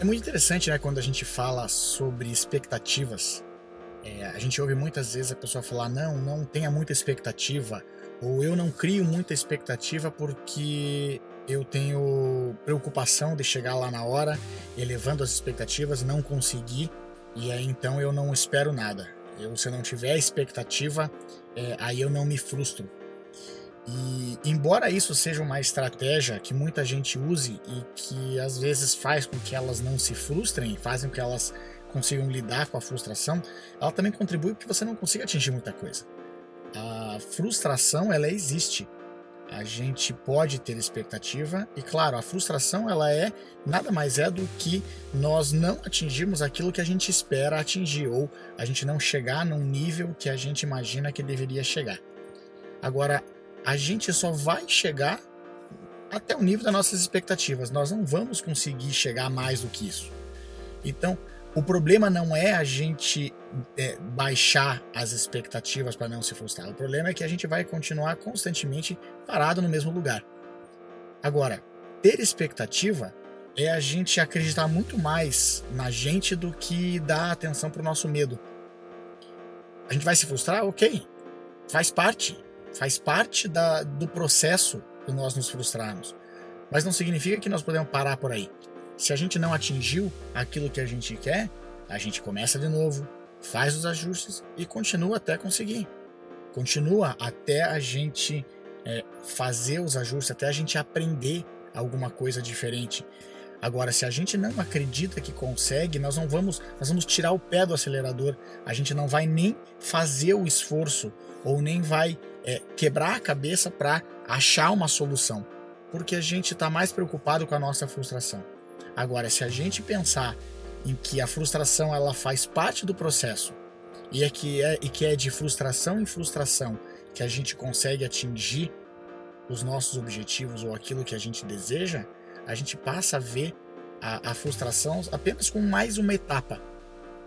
É muito interessante, né, quando a gente fala sobre expectativas. É, a gente ouve muitas vezes a pessoa falar: não, não tenha muita expectativa, ou eu não crio muita expectativa porque eu tenho preocupação de chegar lá na hora, elevando as expectativas, não conseguir, e aí então eu não espero nada. Eu, se eu não tiver expectativa, é, aí eu não me frustro. E embora isso seja uma estratégia que muita gente use e que às vezes faz com que elas não se frustrem, fazem com que elas consigam lidar com a frustração, ela também contribui para que você não consiga atingir muita coisa. A frustração ela existe. A gente pode ter expectativa e claro, a frustração ela é nada mais é do que nós não atingirmos aquilo que a gente espera atingir ou a gente não chegar num nível que a gente imagina que deveria chegar. Agora, a gente só vai chegar até o nível das nossas expectativas. Nós não vamos conseguir chegar mais do que isso. Então, o problema não é a gente é, baixar as expectativas para não se frustrar. O problema é que a gente vai continuar constantemente parado no mesmo lugar. Agora, ter expectativa é a gente acreditar muito mais na gente do que dar atenção para o nosso medo. A gente vai se frustrar? Ok, faz parte faz parte da, do processo de nós nos frustrarmos. Mas não significa que nós podemos parar por aí. Se a gente não atingiu aquilo que a gente quer, a gente começa de novo, faz os ajustes e continua até conseguir. Continua até a gente é, fazer os ajustes, até a gente aprender alguma coisa diferente. Agora, se a gente não acredita que consegue, nós não vamos, nós vamos tirar o pé do acelerador. A gente não vai nem fazer o esforço ou nem vai é, quebrar a cabeça para achar uma solução, porque a gente está mais preocupado com a nossa frustração. Agora, se a gente pensar em que a frustração ela faz parte do processo e é que é, e que é de frustração em frustração que a gente consegue atingir os nossos objetivos ou aquilo que a gente deseja, a gente passa a ver a, a frustração apenas com mais uma etapa.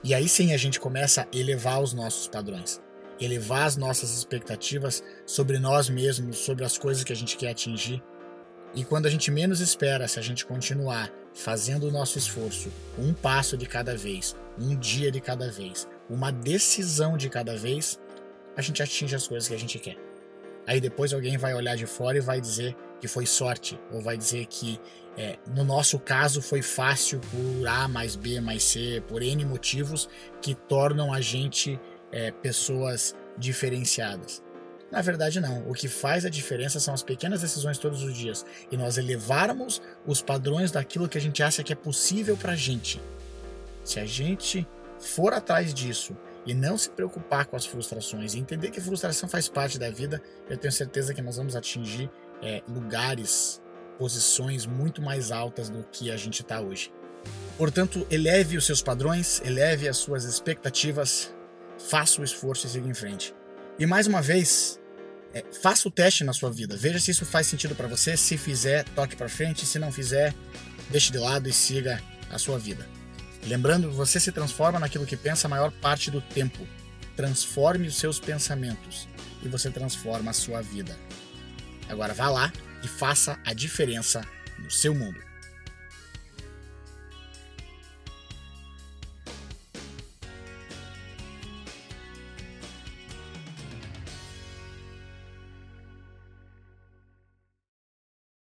E aí sim a gente começa a elevar os nossos padrões elevar as nossas expectativas sobre nós mesmos, sobre as coisas que a gente quer atingir. E quando a gente menos espera, se a gente continuar fazendo o nosso esforço, um passo de cada vez, um dia de cada vez, uma decisão de cada vez, a gente atinge as coisas que a gente quer. Aí depois alguém vai olhar de fora e vai dizer que foi sorte, ou vai dizer que é, no nosso caso foi fácil por A mais B mais C, por N motivos que tornam a gente é, pessoas diferenciadas. Na verdade, não. O que faz a diferença são as pequenas decisões todos os dias e nós elevarmos os padrões daquilo que a gente acha que é possível para a gente. Se a gente for atrás disso e não se preocupar com as frustrações e entender que frustração faz parte da vida, eu tenho certeza que nós vamos atingir é, lugares, posições muito mais altas do que a gente está hoje. Portanto, eleve os seus padrões, eleve as suas expectativas, faça o esforço e siga em frente. E mais uma vez, é, faça o teste na sua vida. Veja se isso faz sentido para você. Se fizer, toque para frente. Se não fizer, deixe de lado e siga a sua vida. Lembrando, você se transforma naquilo que pensa a maior parte do tempo. Transforme os seus pensamentos e você transforma a sua vida. Agora vá lá e faça a diferença no seu mundo.